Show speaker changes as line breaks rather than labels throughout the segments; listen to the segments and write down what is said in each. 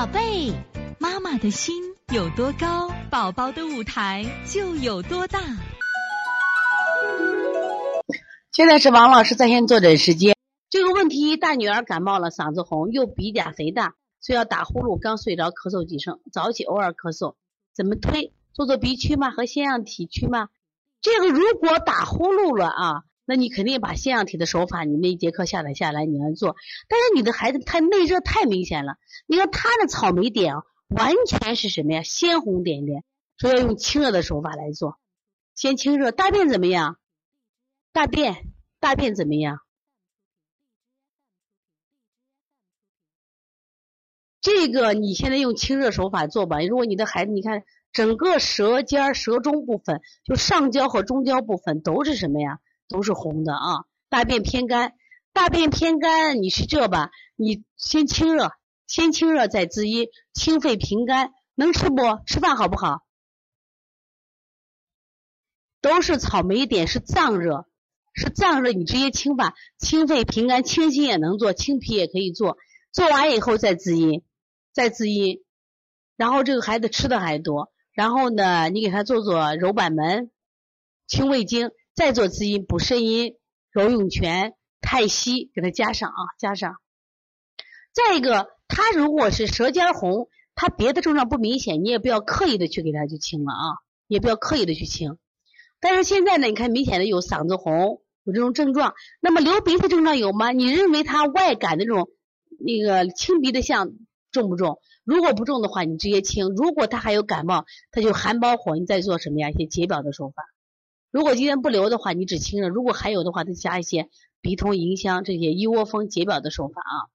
宝贝，妈妈的心有多高，宝宝的舞台就有多大。
现在是王老师在线坐诊时间。这个问题，大女儿感冒了，嗓子红，又鼻甲肥大，所以要打呼噜，刚睡着咳嗽几声，早起偶尔咳嗽，怎么推？做做鼻区吗？和腺样体区吗？这个如果打呼噜了啊，那你肯定把腺样体的手法，你那一节课下载下来，你来做。但是你的孩子他内热太明显了，你看他的草莓点完全是什么呀？鲜红点点，所以要用清热的手法来做。先清热，大便怎么样？大便，大便怎么样？这个你现在用清热手法做吧。如果你的孩子，你看整个舌尖、舌中部分，就上焦和中焦部分都是什么呀？都是红的啊。大便偏干，大便偏干，你是这吧？你先清热，先清热再滋阴，清肺平肝，能吃不？吃饭好不好？都是草莓点，是脏热，是脏热，你直接清吧，清肺平肝，清心也能做，清脾也可以做。做完以后再滋阴。再滋阴，然后这个孩子吃的还多，然后呢，你给他做做揉板门、清胃经，再做滋阴、补肾阴、揉涌泉、太溪，给他加上啊，加上。再一个，他如果是舌尖红，他别的症状不明显，你也不要刻意的去给他去清了啊，也不要刻意的去清。但是现在呢，你看明显的有嗓子红，有这种症状，那么流鼻涕症状有吗？你认为他外感的这种那个清鼻的象？重不重？如果不重的话，你直接清；如果他还有感冒，他就寒包火，你再做什么呀？一些解表的手法。如果今天不流的话，你只清热；如果还有的话，再加一些鼻通、迎香这些一窝蜂解表的手法啊。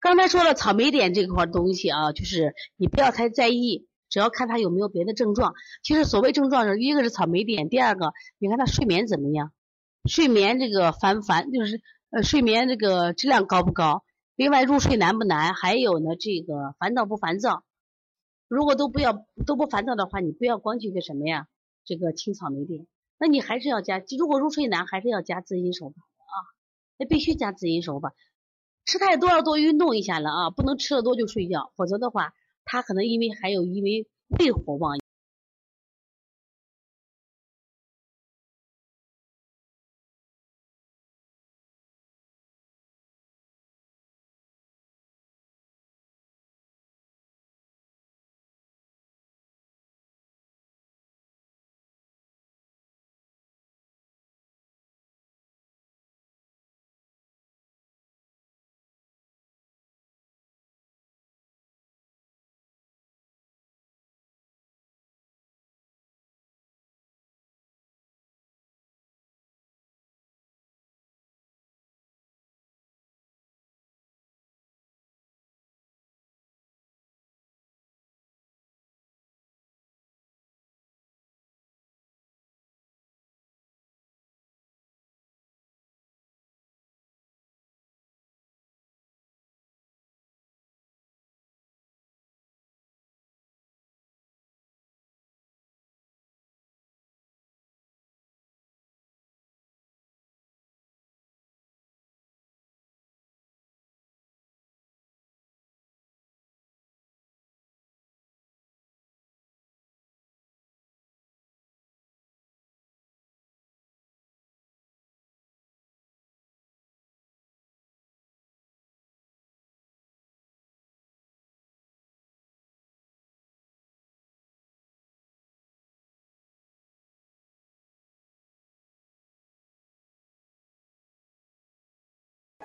刚才说了草莓点这块东西啊，就是你不要太在意，只要看他有没有别的症状。其实所谓症状是一个是草莓点，第二个你看他睡眠怎么样？睡眠这个烦不烦？就是。呃，睡眠这个质量高不高？另外入睡难不难？还有呢，这个烦躁不烦躁？如果都不要都不烦躁的话，你不要光去个什么呀？这个青草莓店，那你还是要加。如果入睡难，还是要加滋阴手法啊，那必须加滋阴手法。吃太多要多运动一下了啊，不能吃的多就睡觉，否则的话，他可能因为还有因为胃火旺。